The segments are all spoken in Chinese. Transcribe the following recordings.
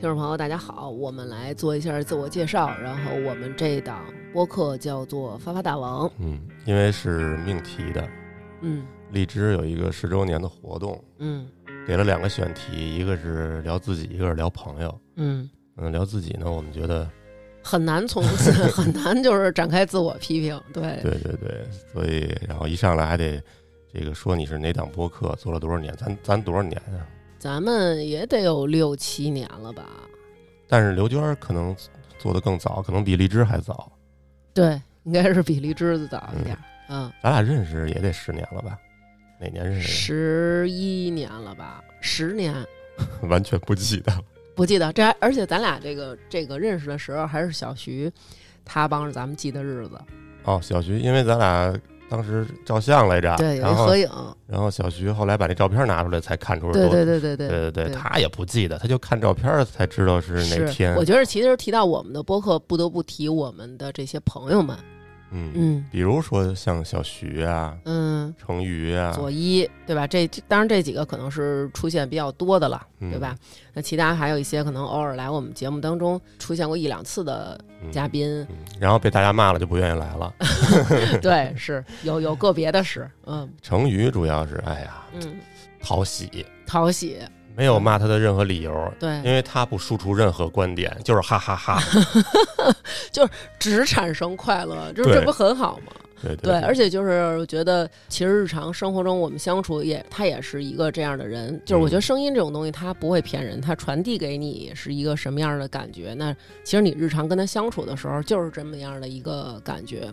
听众朋友，大家好，我们来做一下自我介绍。然后我们这档播客叫做《发发大王》。嗯，因为是命题的，嗯荔枝有一个十周年的活动，嗯给了两个选题，一个是聊自己，一个是聊朋友。嗯，嗯，聊自己呢，我们觉得，很难从 很难就是展开自我批评。对对对对，所以然后一上来还得这个说你是哪档播客，做了多少年，咱咱多少年啊？咱们也得有六七年了吧？但是刘娟儿可能做的更早，可能比荔枝还早。对，应该是比荔枝子早一点。嗯，咱俩认识也得十年了吧？哪年认识十一年了吧？十年？完全不记得了。不记得。这还而且咱俩这个这个认识的时候还是小徐，他帮着咱们记的日子。哦，小徐，因为咱俩当时照相来着，然后合影，然后小徐后来把那照片拿出来，才看出来。对对对对对对对，他也不记得，他就看照片才知道是哪天。我觉得其实提到我们的播客，不得不提我们的这些朋友们。嗯。嗯。比如说像小徐啊、嗯，成瑜啊，左一对吧？这这当然这几个可能是出现比较多的了，嗯对吧？那其他还有一些可能偶尔来我们节目当中出现过一两次的嗯嘉宾，嗯。然后被大家骂了就不愿意来了。对，是有有个别的是，嗯。成瑜主要是哎呀嗯，讨喜，讨喜，没有骂他的任何理由，对因，为他不输出任何观点，就是哈哈哈。就只产生快乐，就是这不很好吗？对对，而且就是我觉得，其实日常生活中我们相处也，他也是一个这样的人。就是我觉得声音这种东西，它不会骗人，它传递给你是一个什么样的感觉。那其实你日常跟他相处的时候，就是这么样的一个感觉。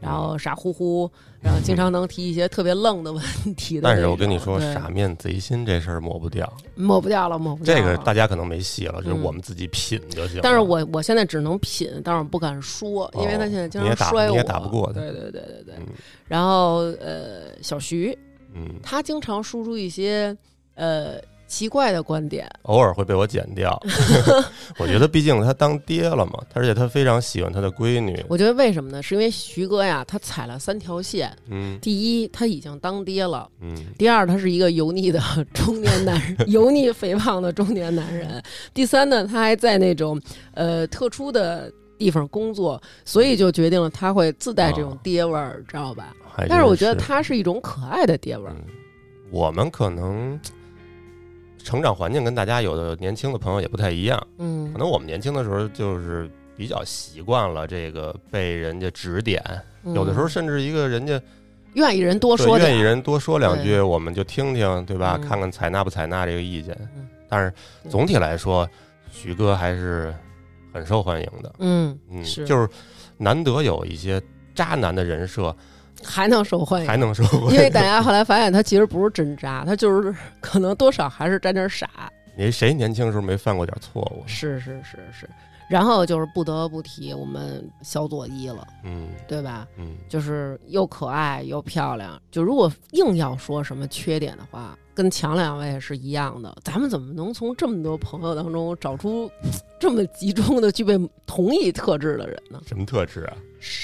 然后傻乎乎，然后经常能提一些特别愣的问题的。但是我跟你说，傻面贼心这事儿抹不掉，抹不掉了，抹不掉了。这个大家可能没戏了，就是嗯我们自己品就行了。但是我我现在只能品，但是我不敢说，因为他现在经哦你也打你常摔我，也打不过他对对对对对。嗯然后呃，小徐嗯，他经常输出一些呃奇怪的观点，偶尔会被我剪掉。我觉得毕竟他当爹了嘛，而且他非常喜欢他的闺女。我觉得为什么呢？是因为徐哥呀，他踩了三条线。嗯第一，他已经当爹了；嗯第二，他是一个油腻的中年男人，油腻肥胖的中年男人；第三呢，他还在那种呃特殊的地方工作，所以就决定了他会自带这种爹味儿，知道吧？但是我觉得他是一种可爱的爹味儿。嗯，我们可能成长环境跟大家有的年轻的朋友也不太一样，嗯。可能我们年轻的时候就是比较习惯了这个被人家指点，有的时候嗯甚至一个人家愿意人多说愿意人多说两句，我们就听听，对吧？嗯。看看采纳不采纳这个意见。嗯。但是总体来说，徐哥还是很受欢迎的。嗯，嗯，是。就是难得有一些渣男的人设还能受欢迎，还能受欢迎。因为大家后来发现他其实不是真渣，他就是可能多少还是沾点傻。你谁年轻时候没犯过点错误？是是是是，然后就是不得不提我们小左一了，嗯对吧？嗯，就是又可爱又漂亮。就如果硬要说什么缺点的话，跟强两位是一样的。咱们怎么能从这么多朋友当中找出这么集中的具备同一特质的人呢？什么特质啊？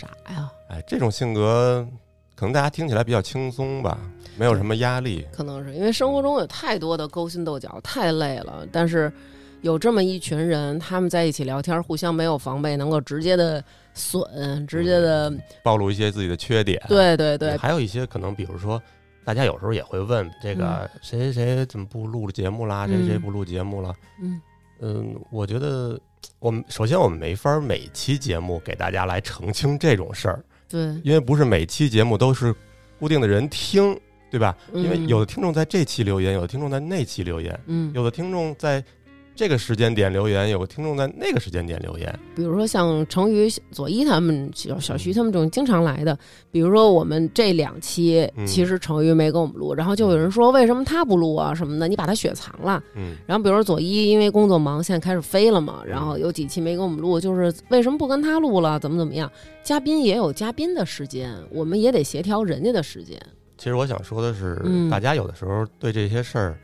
傻呀，哎，这种性格可能大家听起来比较轻松吧，没有什么压力。可能是因为生活中有太多的勾心斗角，太累了。但是有这么一群人，他们在一起聊天，互相没有防备，能够直接的损，直接的，暴露一些自己的缺点。对对对，还有一些可能，比如说，大家有时候也会问这个谁谁谁怎么不录节目啦？谁谁嗯不录节目了？嗯嗯，我觉得我们首先我们没法每期节目给大家来澄清这种事儿，对，因为不是每期节目都是固定的人听，对吧？因为嗯。有的听众在这期留言，有的听众在那期留言，嗯，有的听众在这个时间点留言，有个听众在那个时间点留言。比如说像成宇、左一他们、小小徐他们这种经常来的，比如说我们这两期嗯其实成宇没给我们录，然后就有人说为什么他不录啊什么的，你把他雪藏了。嗯然后比如说左一因为工作忙，现在开始飞了嘛，然后有几期没给我们录，就是为什么不跟他录了？怎么怎么样？嘉宾也有嘉宾的时间，我们也得协调人家的时间。其实我想说的是，嗯大家有的时候对这些事儿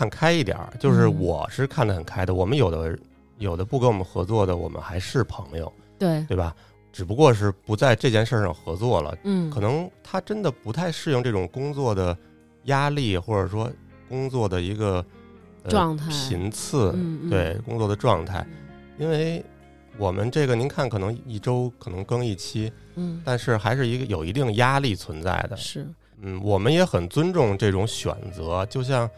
看开一点儿，就是嗯。我是看得很开的。我们有的有的不跟我们合作的，我们还是朋友，对，对吧？只不过是不在这件事儿上合作了，嗯，可能他真的不太适应这种工作的压力，或者说工作的一个呃状态。频次，嗯嗯。对工作的状态，嗯。因为我们这个您看，可能一周可能更一期，嗯，但是还是一个有一定压力存在的。是。嗯，我们也很尊重这种选择，就像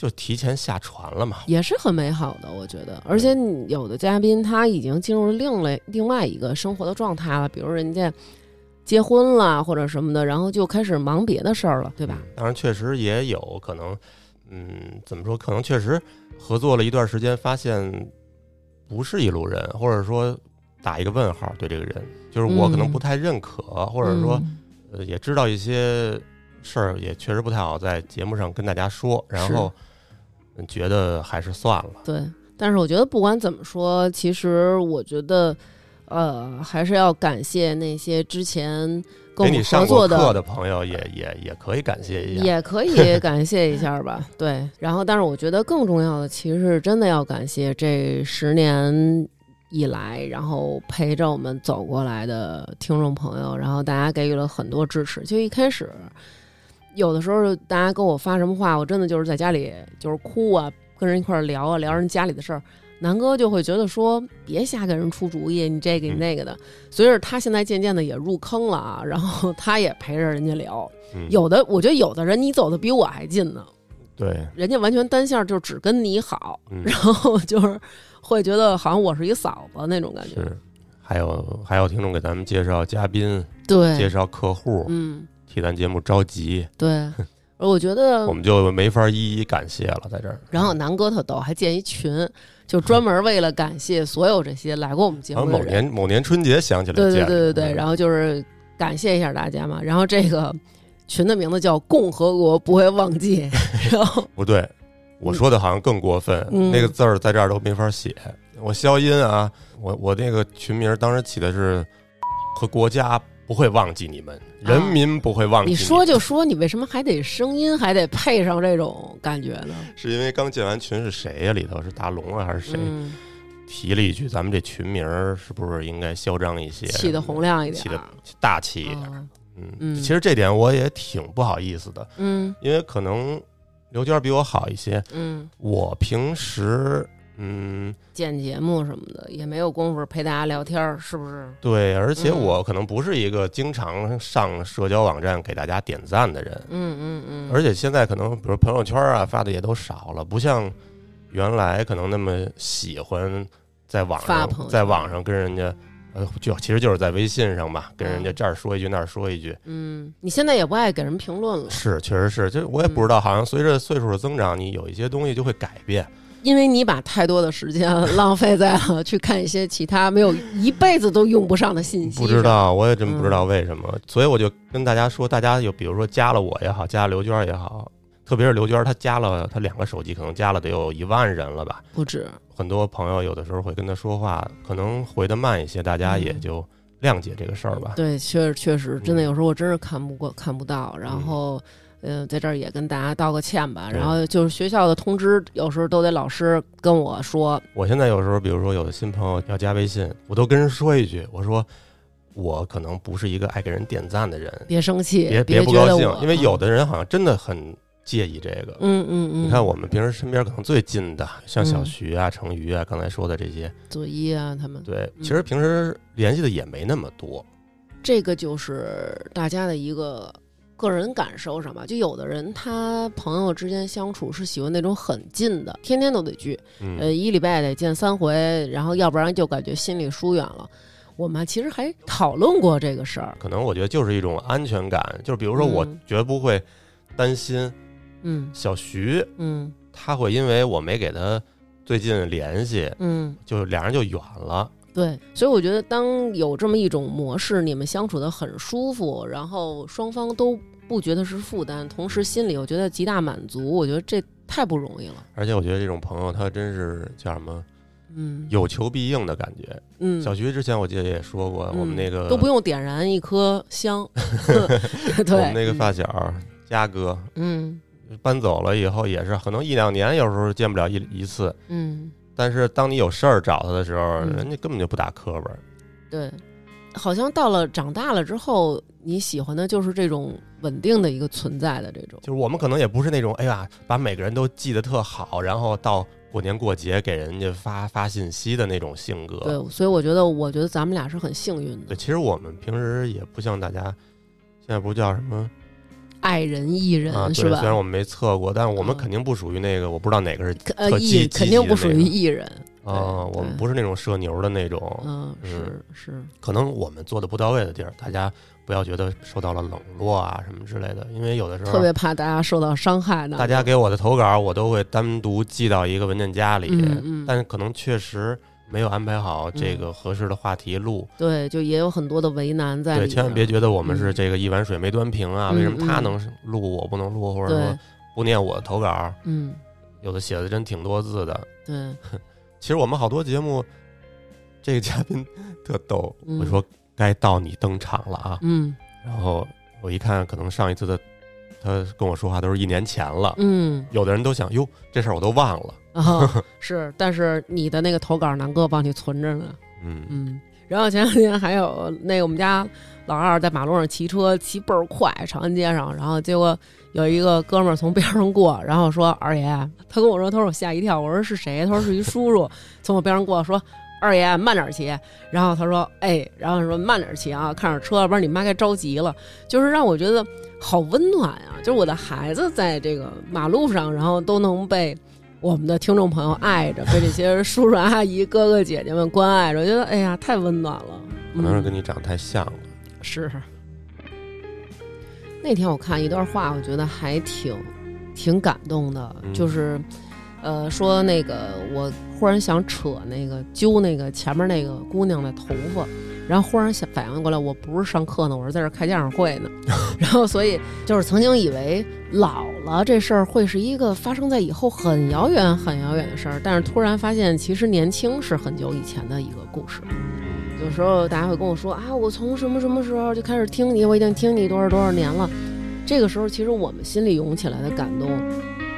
就提前下船了嘛。也是很美好的，我觉得。而且你有的嘉宾他已经进入了另类另外一个生活的状态了，比如人家结婚了或者什么的，然后就开始忙别的事儿了，对吧？嗯当然，确实也有可能，嗯，怎么说？可能确实合作了一段时间，发现不是一路人，或者说打一个问号对这个人，就是我可能嗯不太认可，或者说嗯呃也知道一些事儿，也确实不太好在节目上跟大家说，然后嗯觉得还是算了。对，但是我觉得不管怎么说，其实我觉得，呃，还是要感谢那些之前跟你上作的过课的朋友也，也也可以感谢一下。也可以感谢一下吧。对，然后但是我觉得更重要的，其实是真的要感谢这十年以来，然后陪着我们走过来的听众朋友，然后大家给予了很多支持。就一开始，有的时候大家跟我发什么话，我真的就是在家里就是哭啊，跟人一块儿聊啊，聊人家里的事儿。南哥就会觉得说，别瞎给人出主意，你这个你嗯那个的。随着他现在渐渐的也入坑了啊，然后他也陪着人家聊。嗯，有的，我觉得有的人你走的比我还近呢，对，人家完全单线就只跟你好，嗯，然后就是会觉得好像我是一嫂子那种感觉。是。还有还有听众给咱们介绍嘉宾，对介，绍客户，嗯，替咱节目着急，对，我觉得我，们就没法一一感谢了，在这儿。然后南哥特逗，还建一群，就专门为了感谢所有这些来过我们节目的人。年某年春节想起来对对建对对对，嗯然后就是感谢一下大家嘛。然后这个群的名字叫“共和国不会忘记 ”，然后不对，我说的好像更过分，嗯那个字儿在这儿都没法写。我消音啊，我我那个群名当时起的是 “和国家不会忘记你们，人民不会忘记你。们说就说，你为什么还得声音还得配上这种感觉呢？是因为刚建完群是谁呀、里头是大龙啊还是谁、嗯，提了一句，咱们这群名儿是不是应该嚣张一些，起的洪亮一点儿，起的大气一点？嗯其实这点我也挺不好意思的，嗯。因为可能刘娟比我好一些，嗯，我平时嗯剪节目什么的也没有功夫陪大家聊天儿，是不是？对，而且嗯我可能不是一个经常上社交网站给大家点赞的人，嗯嗯嗯，而且现在可能比如朋友圈啊发的也都少了，不像原来可能那么喜欢在网发朋友圈上在网上跟人家。呃，就其实就是在微信上吧，跟人家嗯这儿说一句那儿说一句，嗯，你现在也不爱给人评论了，是，确实是，就我也不知道，好像随着岁数的增长，你有一些东西就会改变。因为你把太多的时间浪费在了去看一些其他没有一辈子都用不上的信息。不知，道，我也真不知嗯道为什么，所以我就跟大家说，大家有比如说加了我也好，加了刘娟也好，特别是刘娟，她加了她两个手机，可能加了得有一万人了吧。不止。很多朋友有的时候会跟她说话，可能回的慢一些，大家也嗯就谅解这个事儿吧。对，确实确实，真的嗯有时候我真是看不过看不到，然后。呃，在这儿也跟大家道个歉吧。然后就是学校的通知，有时候都得老师跟我说，我现在有时候，比如说有的新朋友要加微信，我都跟人说一句，我说我可能不是一个爱给人点赞的人，别生气，别别不高兴因为有的人好像真的很介意这个。嗯嗯嗯，你看我们平时身边可能最近的，像小嗯徐啊、成瑜啊，刚才说的这些，左一啊，他们对，嗯其实平时联系的也没那么多。这个就是大家的一个个人感受上吧。就有的人他朋友之间相处是喜欢那种很近的，天天都得聚，呃，嗯，一礼拜得见三回，然后要不然就感觉心里疏远了。我们其实还讨论过这个事儿，可能我觉得就是一种安全感，就是比如说我嗯绝不会担心嗯小徐嗯他会因为我没给他最近联系，嗯，就俩人就远了。对，所以我觉得当有这么一种模式，你们相处的很舒服，然后双方都不觉得是负担，同时心里又觉得极大满足，我觉得这太不容易了。而且我觉得这种朋友他真是叫什么嗯有求必应的感觉。嗯，小徐之前我记得也说过，我们那个都不用点燃一颗香，对，我们那个发小嘉哥嗯搬走了以后，也是可能一两年有时候见不了一一次，嗯，但是当你有事儿找他的时候，嗯人家根本就不打磕巴。对，好像到了长大了之后，你喜欢的就是这种稳定的一个存在的这种。就是我们可能也不是那种，哎呀，把每个人都记得特好，然后到过年过节给人家发发信息的那种性格。对，所以我觉得，我觉得咱们俩是很幸运的对，。其实我们平时也不像大家，现在不叫什么爱人艺人、啊？是吧？虽然我们没测过，但是我们嗯肯定不属于那个，我不知道哪个是呃，艺肯定不属于艺人。啊，我们不是那种社牛的那种。嗯，是是，可能我们做的不到位的地儿，大家不要觉得受到了冷落啊什么之类的，因为有的时候特别怕大家受到伤害呢。大家给我的投稿，我都会单独寄到一个文件夹里，嗯嗯但是可能确实没有安排好这个合适的话题录。对，就也有很多的为难在里对，千万别觉得我们是嗯这个一碗水没端平啊，嗯为什么他嗯能录我不能录，或者说，不念我的投稿？嗯，有的写的真挺多字的。对，其实我们好多节目，这个嘉宾特逗，嗯我说该到你登场了啊，嗯然后我一看，可能上一次的他跟我说话都是一年前了。嗯，有的人都想，哟，这事儿我都忘了。啊、哦是，但是你的那个投稿，南哥帮你存着呢。嗯，嗯，然后前两天还有那个我们家老二在马路上骑车，骑倍儿快，长安街上，然后结果有一个哥们儿从边上过，然后说二爷，他跟我说，他说我吓一跳，我说是谁？他说是一叔叔从我边上过，说。二爷慢点骑，然后他说：“哎，然后说慢点骑啊，看着车，不然你妈该着急了。”就是让我觉得好温暖呀、就是我的孩子在这个马路上，然后都能被我们的听众朋友爱着，被这些叔叔阿姨、哥哥姐姐们关爱着，我觉得哎呀，太温暖了。可能是嗯跟你长得太像了。是。那天我看一段话，我觉得还挺挺感动的，嗯就是。呃，说那个，我忽然想扯那个揪那个前面那个姑娘的头发，然后忽然想反应过来，我不是上课呢，我是在这儿开家长会呢。然后，所以就是曾经以为老了这事儿会是一个发生在以后很遥远、很遥远的事儿，但是突然发现，其实年轻是很久以前的一个故事。有时候大家会跟我说啊，我从什么什么时候就开始听你，我已经听你多少多少年了。这个时候，其实我们心里涌起来的感动，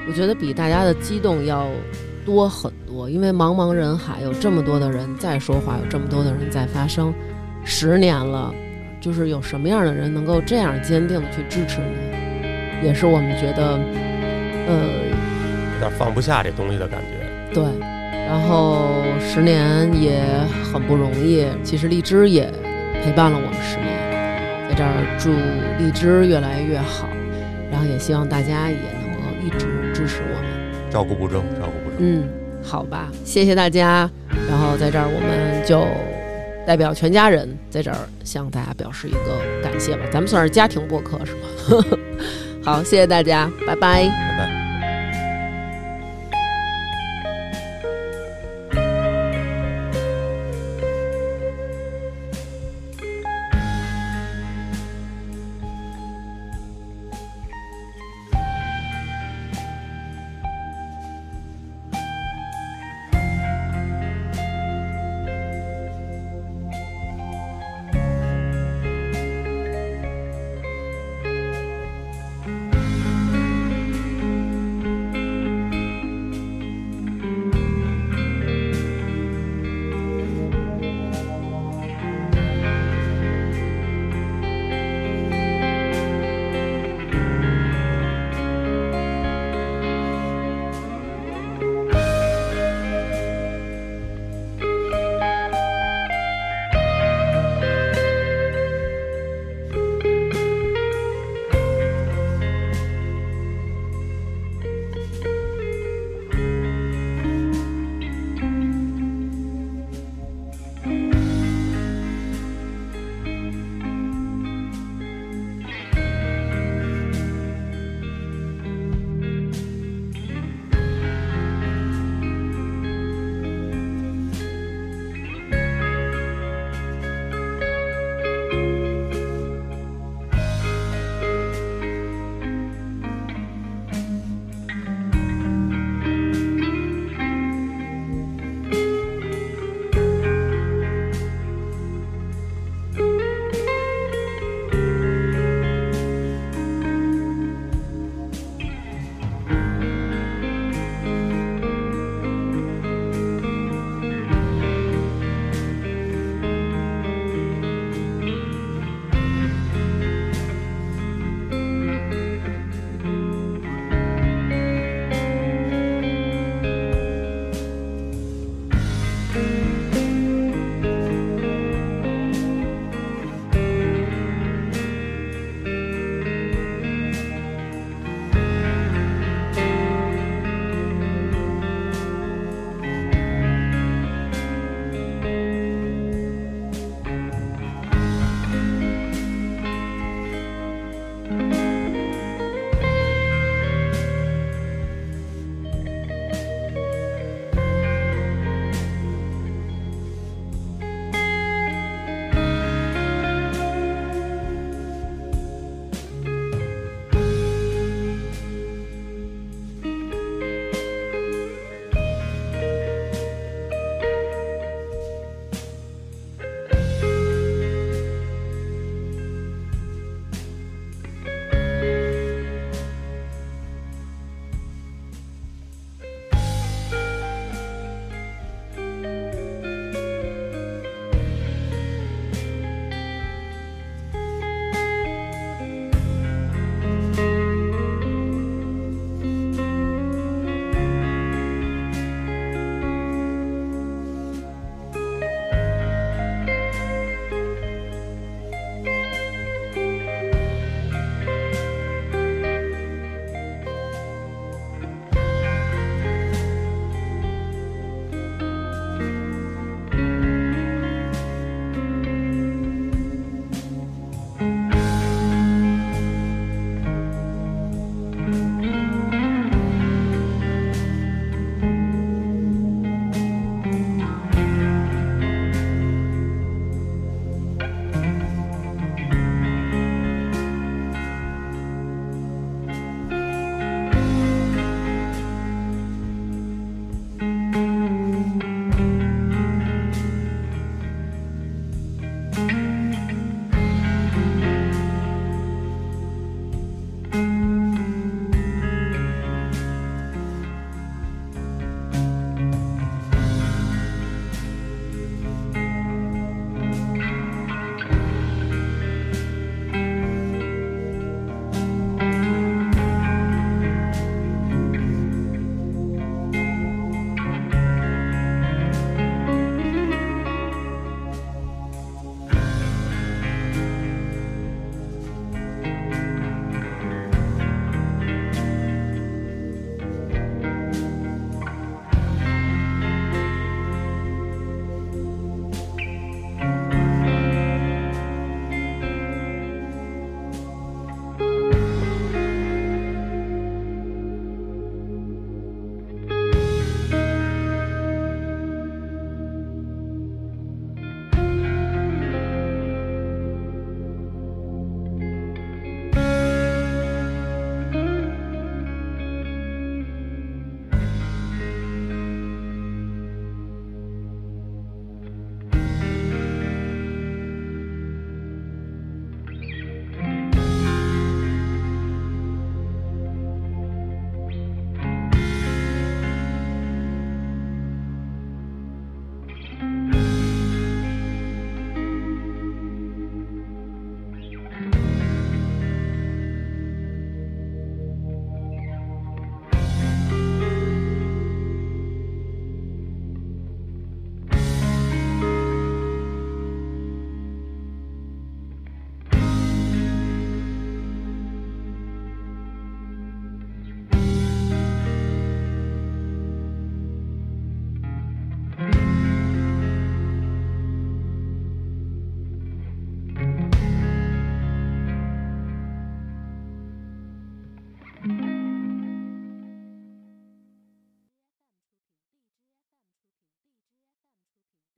我觉得比大家的激动要多很多。因为茫茫人海，有这么多的人在说话，有这么多的人在发声。十年了，就是有什么样的人能够这样坚定的去支持你，也是我们觉得，呃，有点放不下这东西的感觉。对，然后十年也很不容易。其实荔枝也陪伴了我们十年，在这儿祝荔枝越来越好，然后也希望大家也能够一直支持我们。照顾不周，照顾不周。嗯，好吧，谢谢大家。然后在这儿我们就代表全家人在这儿向大家表示一个感谢吧，咱们算是家庭播客是吧？好，谢谢大家，拜拜。拜拜。